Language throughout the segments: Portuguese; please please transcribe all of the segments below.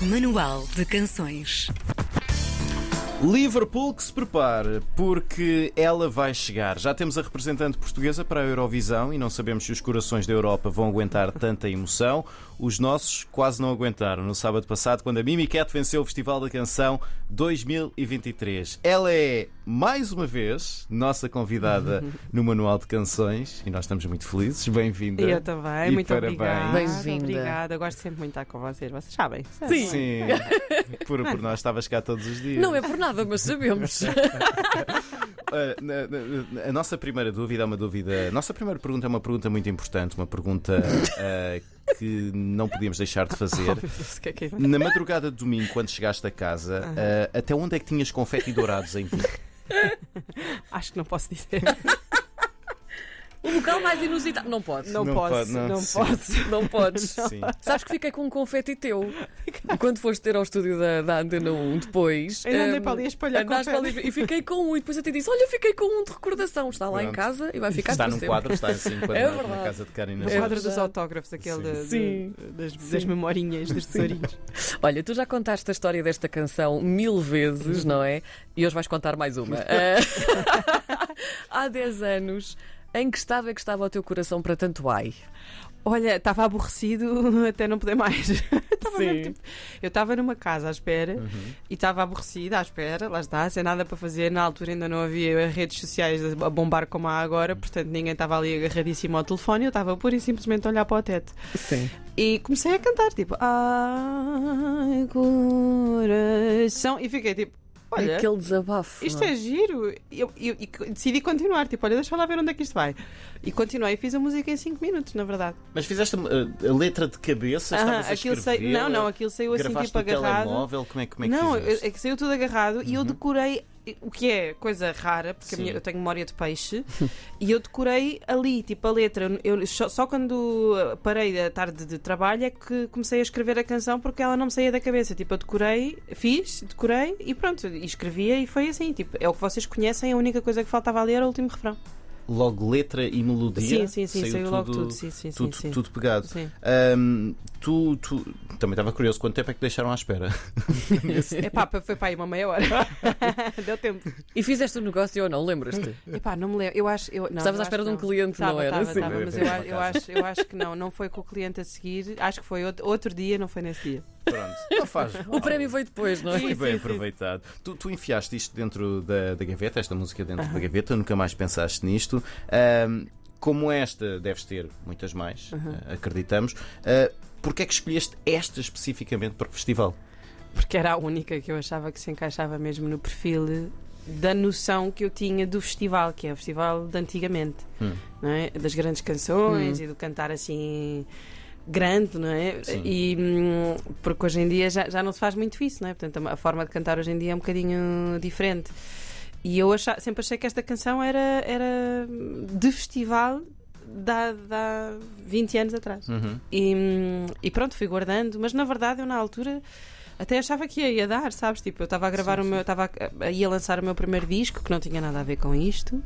Manual de Canções. Liverpool que se prepare, porque ela vai chegar. Já temos a representante portuguesa para a Eurovisão e não sabemos se os corações da Europa vão aguentar tanta emoção. Os nossos quase não aguentaram no sábado passado, quando a Mimi Cat venceu o Festival da Canção 2023. Ela é, mais uma vez, nossa convidada no Manual de Canções e nós estamos muito felizes. Bem-vinda. Eu também, E muito parabéns. obrigada. Bem-vinda. Obrigada, eu gosto sempre muito de estar com vocês, vocês sabem. Sim. Sim, por, por nós estavas cá todos os dias. Não é por nada, mas sabemos. A nossa primeira dúvida é uma dúvida. A nossa primeira pergunta é uma pergunta muito importante, uma pergunta uh, que não podíamos deixar de fazer. É é? Na madrugada de domingo, quando chegaste a casa, uh, até onde é que tinhas confeti dourados em ti? Acho que não posso dizer. O local mais inusitado. Não podes. Não, Não posso, pode, não. não, Sim. posso. Não podes. Sim. Sabes que fiquei com um confeti teu. Quando foste ter ao estúdio da, da Antena 1 depois. Ainda andei hum, para ali a espalhar andaste para confete. ali e fiquei com um. E depois eu te disse: Olha, fiquei com um de recordação. Está lá em Pronto. casa e vai ficar Está para num sempre. quadro, está assim É na verdade. casa de Karina. É quadro dos autógrafos, aquele de- de- Sim. das, das memorinhas, dos tesourinhos. Olha, tu já contaste a história desta canção mil vezes, não é? E hoje vais contar mais uma. Ah, Há 10 anos, em que estado é que estava o teu coração para tanto ai? Olha, estava aborrecido até não poder mais. Mesmo, tipo, eu estava numa casa à espera Uhum. e estava aborrecida à espera, lá está, sem nada para fazer. Na altura ainda não havia redes sociais a bombar como há agora, portanto ninguém estava ali agarradíssimo ao telefone. Eu estava pura e simplesmente a olhar para o teto. Sim. E comecei a cantar, tipo, ai, coração. E fiquei tipo, olha, Aquele desabafo. isto não é giro. E eu, eu- e decidi continuar, tipo, olha, deixa lá ver onde é que isto vai. E continuei e fiz a música em 5 minutos, na verdade. Mas fizeste uh, a letra de cabeça? A aquilo sai- não, não, aquilo saiu assim, Gravaste tipo, agarrado. telemóvel? Como é, como é que não, fizeste? é que saiu tudo agarrado e eu decorei. O que é coisa rara, porque a minha- eu tenho memória de peixe, e eu decorei ali, tipo a letra. Eu, só, só quando parei da tarde de trabalho é que comecei a escrever a canção porque ela não me saía da cabeça. Tipo, eu decorei, fiz, decorei e pronto, e escrevia e foi assim. Tipo, é o que vocês conhecem, a única coisa que faltava ali era o último refrão. Logo letra e melodia? Sim, sim, sim, saiu, logo tudo. Sim, sim, tudo, sim. tudo pegado. Sim. Tu, tu também estava curioso, quanto tempo é que deixaram à espera? Epá, foi para aí uma meia hora. Deu tempo. E fizeste o negócio ou não? Lembras-te? Epá, não me lembro. Eu acho. Eu, não, Estavas eu à espera de um não. cliente, não Tava, era? tava, Sim. tava, mas eu, eu, acho, eu acho que não. Não foi com o cliente a seguir. Acho que foi outro, outro dia, não foi nesse dia. Pronto, não faz. O prémio veio depois, não é? Foi Sim, bem sim, sim. aproveitado. Tu, tu enfiaste isto dentro da, da gaveta, esta música dentro da gaveta, nunca mais pensaste nisto. Ahm, como esta, deves ter muitas mais, ah, acreditamos. Uh, Porquê é que escolheste esta especificamente para o festival? Porque era a única que eu achava que se encaixava mesmo no perfil da noção que eu tinha do festival, que é o festival de antigamente, Hum. não é? Das grandes canções Hum. e do cantar assim grande, não é? Sim. E hum, porque hoje em dia já, já não se faz muito isso, não é? Portanto, a forma de cantar hoje em dia é um bocadinho diferente. E eu acha- sempre achei que esta canção era, era de festival de há, de há 20 anos atrás. Uhum. E, e pronto, fui guardando, mas na verdade eu na altura até achava que ia, ia dar, sabes? Tipo, eu estava a gravar Sim, o meu, estava a, a- ia lançar o meu primeiro disco, que não tinha nada a ver com isto.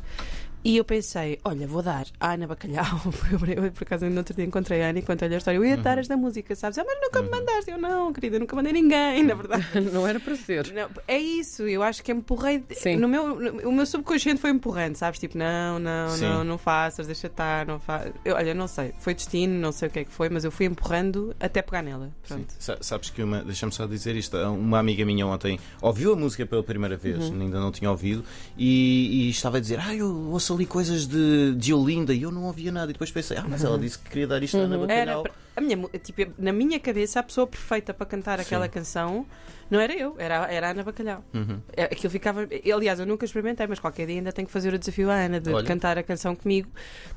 E eu pensei, olha, vou dar a Ana Bacalhau. Eu, por acaso, no outro dia encontrei a Ana e contei-lhe a história. Eu ia Uhum. dar esta música, sabes? Ah, mas nunca me mandaste. Eu, não, querida, nunca mandei ninguém, na verdade. Não era para ser. Não, é isso, eu acho que empurrei. Sim. No meu, no- o meu subconsciente foi empurrando, sabes? Tipo, não, não, Sim. não, não faças, deixa estar, não faças. Eu, olha, não sei, foi destino, não sei o que é que foi, mas eu fui empurrando até pegar nela. Sim. Pronto. Sa- Sabes que uma, deixa-me só dizer isto, uma amiga minha ontem ouviu a música pela primeira vez, Uhum. ainda não tinha ouvido, e, e estava a dizer, ah, eu ouço ali coisas de, de Olinda e eu não ouvia nada, e depois pensei, ah, mas ela disse que queria dar isto Ana Uhum. Era, Bacalhau. pra- a minha, tipo, na minha cabeça, a pessoa perfeita para cantar aquela canção não era eu, era, era a Ana Bacalhau. Uhum. É, Aquilo ficava. Aliás, eu nunca experimentei, mas qualquer dia ainda tenho que fazer o desafio à Ana de Olha. cantar a canção comigo,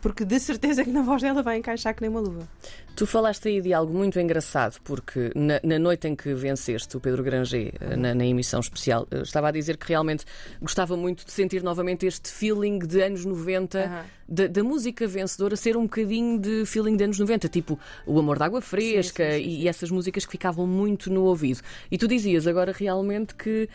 porque de certeza que na voz dela vai encaixar que nem uma luva. Tu falaste aí de algo muito engraçado, porque na, na noite em que venceste o Pedro Granger eh, na, na emissão especial, eh, estava a dizer que realmente gostava muito de sentir novamente este feeling de anos 90, Aham. Da, da música vencedora ser um bocadinho de feeling de anos 90, tipo O Amor da Água Fresca sim, sim, e, e essas músicas que ficavam muito no ouvido. E tu dizias agora realmente que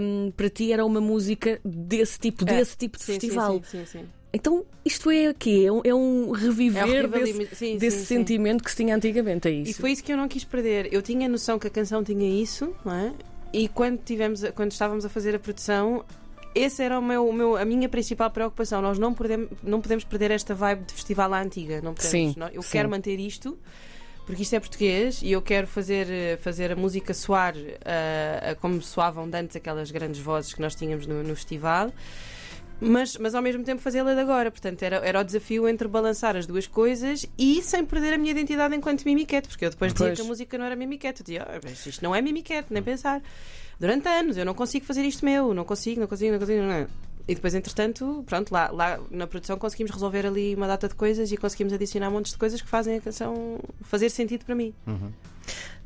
hum, para ti era uma música desse tipo, É. desse tipo de Sim, sim, festival. sim, sim, sim. Então isto é o quê? É um, é um reviver É desse, sim, desse sim, sim. sentimento que se tinha antigamente, é E isso? foi isso que eu não quis perder. Eu tinha noção que a canção tinha isso, não é? E quando, tivemos, a- quando estávamos a fazer a produção, essa era o meu, o meu- a minha principal preocupação. Nós não podemos, não podemos perder esta vibe de festival à antiga. Não podemos. Sim, Não- eu sim. quero manter isto. Porque isto é português e eu quero fazer, eh, fazer a música soar a como soavam antes aquelas grandes vozes que nós tínhamos no, no festival, mas, mas ao mesmo tempo fazê-la de agora. Portanto, era, era o desafio entre balançar as duas coisas e sem perder a minha identidade enquanto mimiquete, porque eu depois dizia Pois. que a música não era mimiquete. Eu dizia, "Ah, mas isto não é mimiquete, nem pensar. Durante anos, eu não consigo fazer isto meu, não consigo, não consigo, não consigo. Não. E depois, entretanto, pronto, lá, lá na produção conseguimos resolver ali uma data de coisas e conseguimos adicionar montes de coisas que fazem a canção fazer sentido para mim.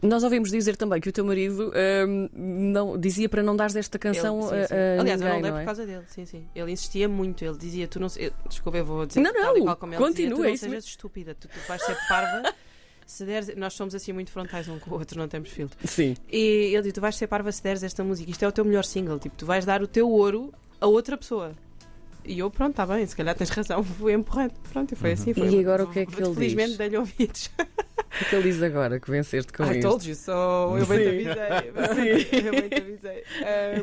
Nós ouvimos dizer também que o teu marido hum, não, dizia para não dares esta canção Ele- sim, sim. a, a Aliás, eu ninguém, não dei não por é? causa dele, sim, sim. Ele insistia muito, ele dizia, tu não se- eu- desculpa, eu vou dizer Não, tal e não, qual como ele continua, dizia, tu é não isso sejas estúpida, tu, tu vais ser parva. Se deres, nós somos assim muito frontais um com o outro, não temos filtro. Sim. E ele diz: Tu vais ser parva se deres esta música. Isto é o teu melhor single. Tipo, tu vais dar o teu ouro a outra pessoa. E eu, pronto, está bem, se calhar tens razão, fui empurrando. Pronto, e foi assim. Foi, E agora o que é que ele Felizmente diz? dei-lhe ouvidos. O que ele diz agora que venceste com I isto? told you so. Eu bem te Sim. avisei. Eu bem te avisei.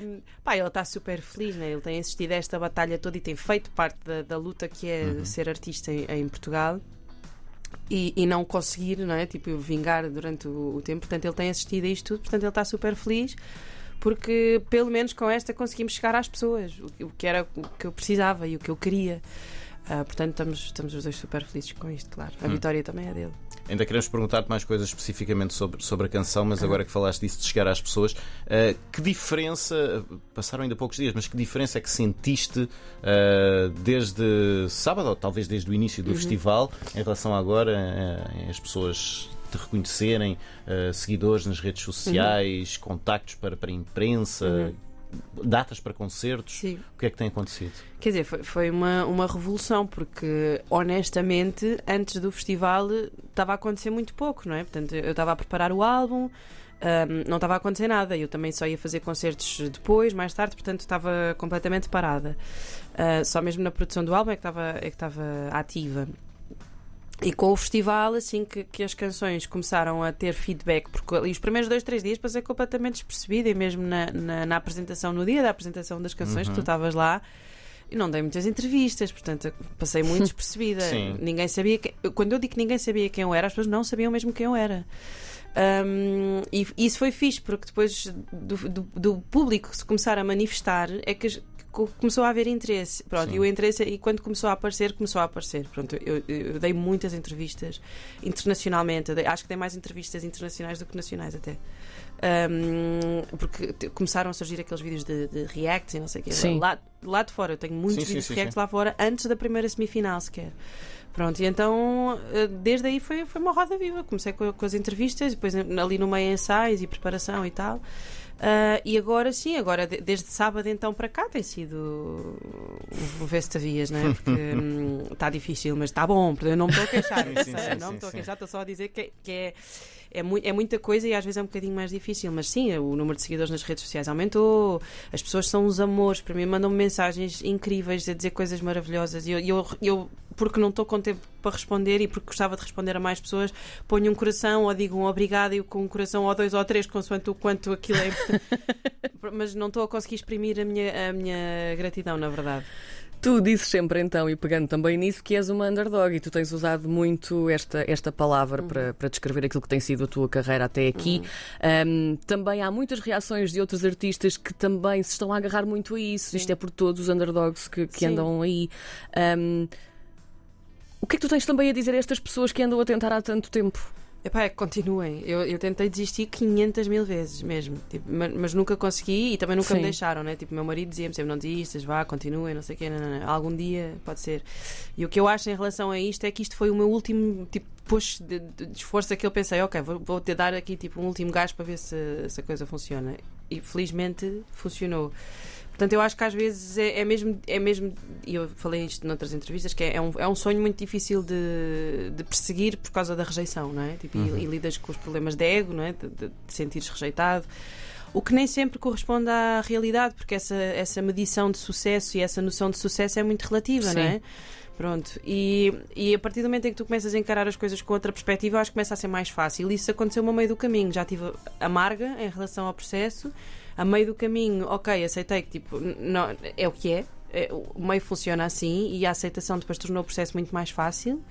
Um, pá, ele está super feliz, né? ele tem assistido a esta batalha toda e tem feito parte da, da luta que é ser artista em, em Portugal. E, e não conseguir, não é? Tipo, vingar durante o, o tempo. Portanto, ele tem assistido a isto tudo, portanto, ele está super feliz porque pelo menos com esta conseguimos chegar às pessoas, o, que- o que era o que eu precisava e o que eu queria. Ah, portanto, estamos, estamos os dois super felizes com isto, claro. A vitória também é dele. Ainda queremos perguntar-te mais coisas especificamente sobre, sobre a canção, mas agora que falaste disso de chegar às pessoas, eh, que diferença, passaram ainda poucos dias, mas que diferença é que sentiste eh, desde sábado, ou talvez desde o início do festival, em relação a agora, em as pessoas te reconhecerem, seguidores nas redes sociais, contactos para, para a imprensa, datas para concertos? Sim. O que é que tem acontecido? Quer dizer, foi, foi uma, uma revolução, porque honestamente, antes do festival estava a acontecer muito pouco, não é? Portanto, eu estava a preparar o álbum, ahm, não estava a acontecer nada. Eu também só ia fazer concertos depois, mais tarde, portanto estava completamente parada. Ah, só mesmo na produção do álbum é que estava, é que estava ativa. E com o festival, assim que, que as canções começaram a ter feedback, porque ali os primeiros dois, três dias passei completamente despercebida, e mesmo na, na, na apresentação, no dia da apresentação das canções, que tu estavas lá, e não dei muitas entrevistas, portanto passei muito despercebida. Sim. Ninguém sabia. Que... Quando eu digo que ninguém sabia quem eu era, as pessoas não sabiam mesmo quem eu era. Um, e isso foi fixe, porque depois do, do, do público se começar a manifestar, é que começou a haver interesse. Pronto, Sim. e o interesse, e quando começou a aparecer, começou a aparecer. Pronto, eu, eu dei muitas entrevistas internacionalmente, dei- acho que dei mais entrevistas internacionais do que nacionais até. Um, porque te- começaram a surgir aqueles vídeos de, de reacts e não sei o quê. Sim. Lá, lá de fora, eu tenho muitos Sim, sim, vídeos sim, de reacts sim. lá fora antes da primeira semifinal sequer. Pronto, e então eh, desde aí foi, foi uma roda viva. Comecei com, com as entrevistas, depois ali no meio ensaios e preparação e tal. Ah, e agora sim, agora de- desde sábado então para cá tem sido um vestavias, não é? Porque está difícil, mas está bom, eu não me estou a queixar, Sim, sim, sim, não me estou a queixar, estou só a dizer que, que é, é, mui- é muita coisa e às vezes é um bocadinho mais difícil, mas sim, o número de seguidores nas redes sociais aumentou, as pessoas são os amores, para mim mandam-me mensagens incríveis a dizer coisas maravilhosas e eu, eu, eu, porque não estou com tempo para responder e porque gostava de responder a mais pessoas, ponho um coração ou digo um obrigado e com um coração ou dois ou três, consoante o quanto aquilo é mas não estou a conseguir exprimir a minha, a minha gratidão, na verdade. Tu dizes sempre então, e pegando também nisso, que és uma underdog e tu tens usado muito esta, esta palavra Uhum. para, para descrever aquilo que tem sido a tua carreira até aqui. Um, também há muitas reações de outros artistas que também se estão a agarrar muito a isso. Isto é por todos os underdogs que, que Sim. andam aí. Um, o que é que tu tens também a dizer a estas pessoas que andam a tentar há tanto tempo? Epá, é que continuem. Eu, eu tentei desistir 500 mil vezes mesmo, tipo, mas, mas nunca consegui e também nunca Sim. me deixaram, né? Tipo, meu marido dizia-me sempre: não desistas, vá, continuem, não sei o quê, não, não, não. algum dia pode ser. E o que eu acho em relação a isto é que isto foi o meu último tipo, push de, de- de esforço a que eu pensei: ok, vou, vou te dar aqui tipo, um último gás para ver se, se a coisa funciona. E felizmente funcionou. Portanto, eu acho que às vezes é, é mesmo, é mesmo, e eu falei isto noutras entrevistas, que é, é um, é um sonho muito difícil de, de perseguir por causa da rejeição, não é? Tipo, e- e, lidas com os problemas de ego, não é? De, de, de sentires rejeitado. O que nem sempre corresponde à realidade, porque essa, essa medição de sucesso e essa noção de sucesso é muito relativa, Sim. não é? Pronto, e, e a partir do momento em que tu começas a encarar as coisas com outra perspectiva, eu acho que começa a ser mais fácil. Isso aconteceu-me a meio do caminho. Já estive amarga em relação ao processo. A meio do caminho, ok, aceitei que tipo, não, é o que é. é o meio funciona assim e a aceitação depois tornou o processo muito mais fácil.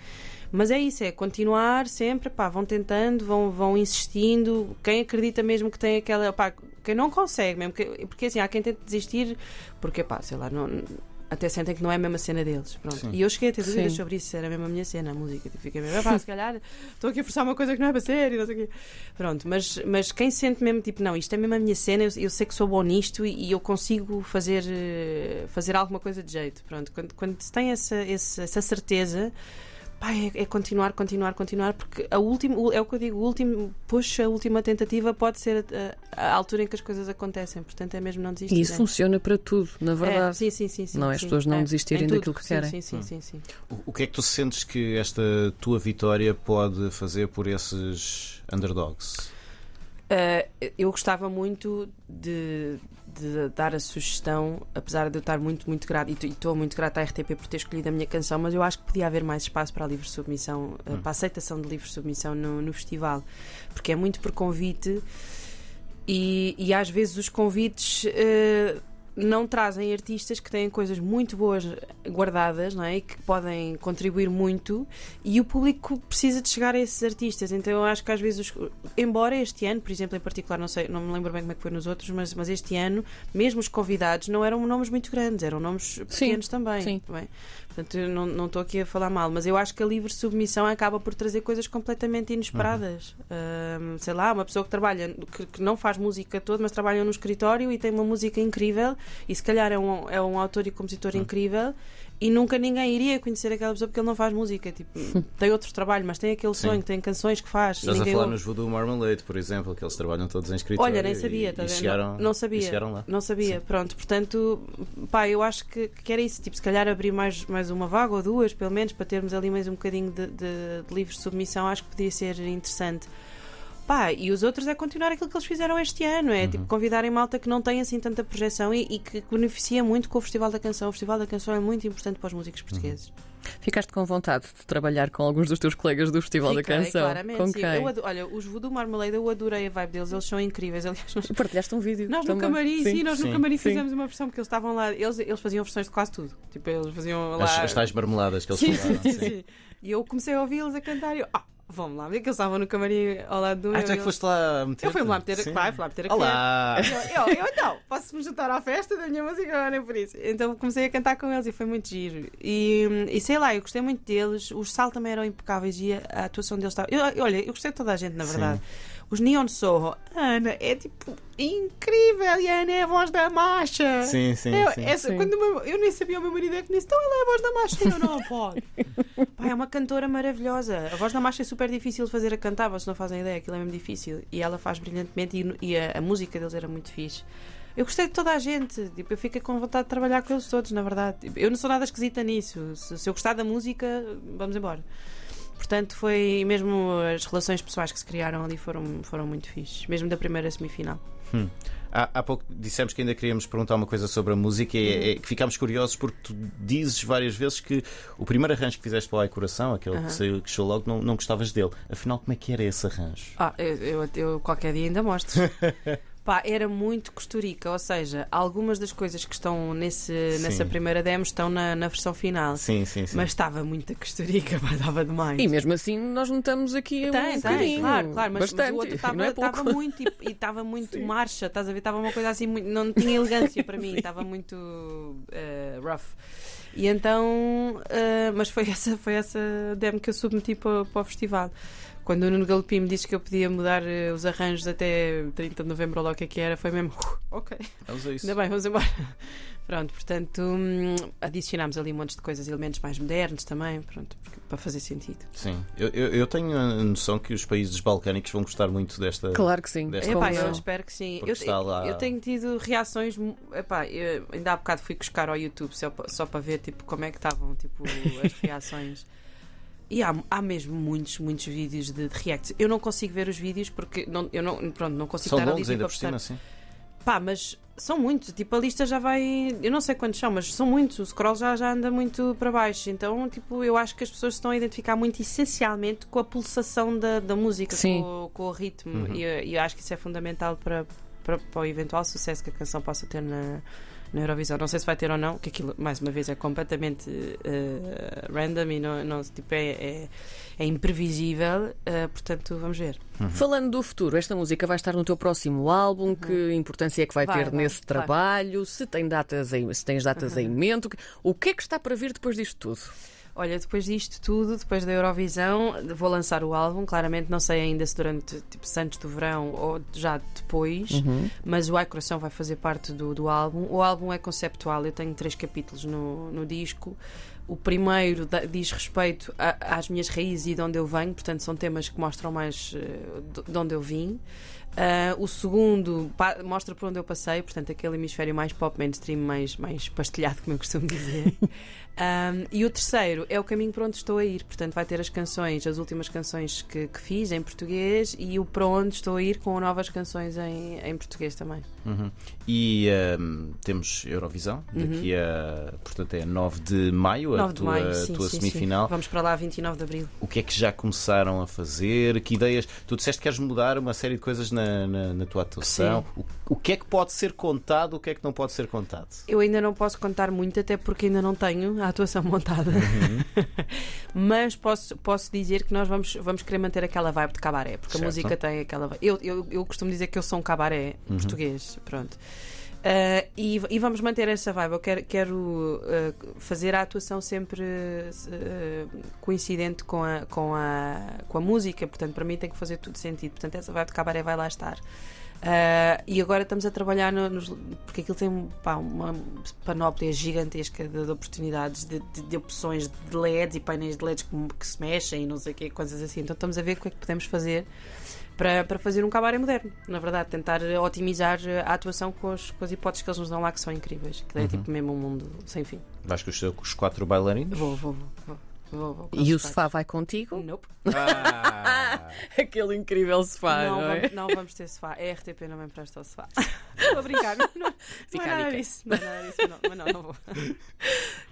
Mas é isso, é continuar sempre, pá, vão tentando, vão, vão insistindo. Quem acredita mesmo que tem aquela. Pá, quem não consegue mesmo, que, porque assim, há quem tente desistir, porque pá, sei lá, não, até sentem que não é a mesma cena deles. Pronto. Sim. E eu cheguei a ter dúvidas Sim. sobre isso, se era mesmo a minha cena, a música. Tipo, Fiquei mesmo, pá, se calhar estou aqui a forçar uma coisa que não é para ser e não sei o quê. Pronto, mas, mas quem sente mesmo, tipo, não, isto é mesmo a minha cena, eu, eu sei que sou bom nisto e, e eu consigo fazer, eh, fazer alguma coisa de jeito. Pronto, quando, quando se tem essa, essa, essa certeza. Pá, é, é continuar, continuar, continuar, porque a última, é o que eu digo, o último push, a última tentativa pode ser a, a- a altura em que as coisas acontecem, portanto é mesmo não desistir. E isso é. funciona para tudo, na É, verdade. sim, sim, sim, sim, Não é as sim. pessoas não É, desistirem daquilo que querem. Sim, sim, sim, sim. O, o que é que tu sentes que esta tua vitória pode fazer por esses underdogs? Uh, eu gostava muito de, de dar a sugestão, apesar de eu estar muito, muito grata, e estou muito grata à RTP por ter escolhido a minha canção, mas eu acho que podia haver mais espaço para a livre submissão, uh, para a aceitação de livre submissão no, no festival, porque é muito por convite e, e às vezes os convites. uh, não trazem artistas que têm coisas muito boas guardadas não é? e que podem contribuir muito e o público precisa de chegar a esses artistas. Então eu acho que às vezes, os- embora este ano, por exemplo, em particular, não sei, não me lembro bem como é que foi nos outros, mas, mas este ano, mesmo os convidados não eram nomes muito grandes, eram nomes pequenos também. sim. não é? Portanto, eu não não estou aqui a falar mal, mas eu acho que a livre submissão acaba por trazer coisas completamente inesperadas. Ahm, sei lá, uma pessoa que trabalha, que, que não faz música toda, mas trabalha num escritório e tem uma música incrível e se calhar é um, é um autor e compositor incrível e nunca ninguém iria conhecer aquela pessoa porque ele não faz música. Tipo, tem outro trabalho, mas tem aquele Sim. sonho, tem canções que faz. e Estás a falar ouve. nos Voodoo Marmalade, por exemplo, que eles trabalham todos em escritório. Olha, nem e- sabia, e, tá vendo? chegaram, não, não sabia. e chegaram lá. Não sabia, pronto. Portanto, pá, eu acho que, que era isso. Tipo, se calhar abrir mais, mais uma vaga ou duas, pelo menos, para termos ali mais um bocadinho de, de, de livre submissão, acho que podia ser interessante. Pá, e os outros é continuar aquilo que eles fizeram este ano, é tipo convidarem malta que não tem assim tanta projeção e, e que beneficia muito com o Festival da Canção. O Festival da Canção é muito importante para os músicos portugueses. Ficaste com vontade de trabalhar com alguns dos teus colegas do Festival Fiquei, da Canção. claramente. com sim. quem? Eu ado- olha, os Voodoo Marmalade, eu adorei a vibe deles, eles são incríveis. Aliás, nós Partilhaste um vídeo. Nós no camarim, sim, nós Sim. no camarim Sim. fizemos uma versão porque eles estavam lá, eles, eles faziam versões de quase tudo. Tipo, eles faziam lá. As, as tais marmeladas que eles sim, falaram. sim, sim. E eu comecei a ouvi-los a cantar e eu, ah, vamos lá, ver que eles estavam no camarim ao lado do Ah, é que foste lá meter Eu fui lá meter, claro, fui lá meter a. Olá! Eu, eu, eu então, posso-me juntar à festa da minha música, nem por isso. Então comecei a cantar com eles e foi muito giro. E, e sei lá, eu gostei muito deles. Os Sal também eram impecáveis e a, a atuação deles estava. Eu, olha, eu gostei de toda a gente, na verdade. Os Neon Sorro, Ana, é tipo incrível e a Ana é a voz da Masha. Sim, sim, Eu, sim. essa- Sim. Quando meu- eu nem sabia o meu marido é que disse, então ela é a voz da Masha. Eu não pode. Pá, é uma cantora maravilhosa. A voz da Masha é super difícil de fazer a cantar, vocês não fazem ideia, aquilo é mesmo difícil. E ela faz brilhantemente e, e a, a música deles era muito fixe. Eu gostei de toda a gente, tipo, eu fiquei com vontade de trabalhar com eles todos, na verdade. Tipo, eu não sou nada esquisita nisso. Se, se eu gostar da música, vamos embora. Portanto, foi mesmo as relações pessoais que se criaram ali foram, foram muito fixes, mesmo da primeira semifinal. Hum. Há, há pouco dissemos que ainda queríamos perguntar uma coisa sobre a música e é, é que ficámos curiosos porque tu dizes várias vezes que o primeiro arranjo que fizeste para o Ai Coração, aquele que saiu que show logo, não, não gostavas dele. Afinal, como é que era esse arranjo? Ah, eu, eu, eu qualquer dia ainda mostro. Pá, era muito costurica, ou seja, algumas das coisas que estão nesse, nessa Sim. primeira demo estão na, na versão final. Sim, sim, sim. Mas estava muita costurica, pá, estava demais. E mesmo assim nós notamos aqui um Tem, tem, bocadinho. claro, claro, mas, mas o outro estava é muito e- estava muito marcha, estás a ver? Estava uma coisa assim, muito, não tinha elegância para mim, estava muito eh, rough. E então, eh, mas foi essa, foi essa demo que eu submeti para, para o festival. Quando o Nuno Galopim me disse que eu podia mudar eh, os arranjos até 30 de novembro, ou lá o que é que era, foi mesmo, "Uh, ok, Vamos a isso. ainda bem, vamos embora. Pronto, portanto, hum, adicionámos ali um monte de coisas, elementos mais modernos também, pronto, porque- para fazer sentido. Sim, eu, eu, eu tenho a noção que os países balcânicos vão gostar muito desta. Claro que sim. Desta Epá, eu espero que sim. Eu, lá- eu tenho tido reações. Epá, eu, ainda há bocado fui buscar ao YouTube só, só para ver tipo, como é que estavam tipo, as reações. E há, há mesmo muitos, muitos vídeos de, de reacts. Eu não consigo ver os vídeos porque não, eu não, pronto, não consigo São estar ali longos tipo, ainda a por cima, sim. Pá, mas são muitos. Tipo, a lista já vai. Eu não sei quantos são, mas são muitos. O scroll já, já anda muito para baixo. Então, tipo, eu acho que as pessoas estão a identificar muito essencialmente com a pulsação da, da música, Sim. com, o- com o ritmo. Uhum. E eu, e eu acho que isso é fundamental para, para, para o eventual sucesso que a canção possa ter na. Na Eurovisão, não sei se vai ter ou não, que aquilo, mais uma vez, é completamente eh, random e não, não, tipo, é, é, é imprevisível, eh, portanto, vamos ver. Falando do futuro, esta música vai estar no teu próximo álbum. Que importância é que vai, Uhum. Vai, ter vai, nesse vai. trabalho? Se, tem datas em, se tens datas em mente? o que- O que é que está para vir depois disto tudo? Olha, depois disto tudo, depois da Eurovisão, vou lançar o álbum. Claramente não sei ainda se durante, tipo, se antes do verão ou já depois, mas o Ai Coração vai fazer parte do, do álbum. O álbum é conceptual, eu tenho três capítulos no, no disco. O primeiro da- diz respeito a- às minhas raízes e de onde eu venho, portanto, são temas que mostram mais eh, de onde eu vim. Ah, o segundo mostra por onde eu passei, portanto, aquele hemisfério mais pop mainstream, mais, mais pastelhado, como eu costumo dizer. Um, e o terceiro é o caminho para onde estou a ir, portanto, vai ter as canções, as últimas canções que, que fiz em português e o para onde estou a ir com novas canções em, em português também. Uhum. E ehm, temos Eurovisão, daqui a, portanto, é 9 de maio, a 9 Uhum. de tua, maio, sim, tua sim, semifinal. sim. Vamos para lá 29 de abril. O que é que já começaram a fazer? Que ideias? Tu disseste que queres mudar uma série de coisas na, na, na tua atuação. O, o que é que pode ser contado? O que é que não pode ser contado? Eu ainda não posso contar muito, até porque ainda não tenho a atuação montada. Mas posso, posso dizer que nós vamos, vamos querer manter aquela vibe de cabaré, porque Certo. a música tem aquela vibe. Eu, eu, eu costumo dizer que eu sou um cabaré português, pronto. Ah, e, e vamos manter essa vibe. Eu quero, quero ah, fazer a atuação sempre ah, coincidente com a, com, a, com a música, portanto, para mim tem que fazer tudo sentido. Portanto, essa vibe de cabaré vai lá estar. E agora estamos a trabalhar no- nos. Porque aquilo tem pá, uma panóplia gigantesca de, de oportunidades, de, de- de opções de LEDs e painéis de LEDs que, que se mexem e não sei o que, coisas assim. Então estamos a ver o que é que podemos fazer para, para fazer um cabaré moderno. Na verdade, tentar otimizar a atuação com, os, com as hipóteses que eles nos dão lá, que são incríveis. Que é tipo mesmo um mundo sem fim. Vais com os, os quatro bailarinos? Vou, vou, vou. vou, vou, vou E o sofá vai contigo? Nope. Ah, Aquele incrível sofá, não, não, é? vamos, não vamos ter sofá. É RTP, não me empresta o sofá. Estou a brincar. Não, não é a nada disso. Não é nada disso, não, mas não, não vou.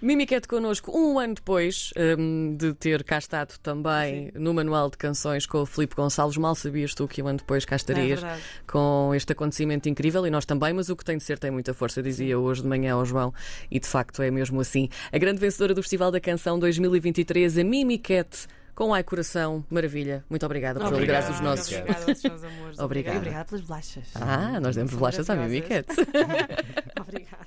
Mimiquete connosco um ano depois hum, de ter cá estado também no Manual de Canções com o Filipe Gonçalves. Mal sabias tu que um ano depois cá É estarias verdade. com este acontecimento incrível e nós também, mas o que tem de ser tem muita força, dizia hoje de manhã ao João, e de facto é mesmo assim. A grande vencedora do Festival da Canção 2023, a Mimiquete, com Ai Coração, maravilha. Muito obrigada por alegrar os nossos. Obrigada, aos seus amores. Obrigada. Obrigada pelas bolachas. Ah, nós demos bolachas à. Mimiquete. Obrigada.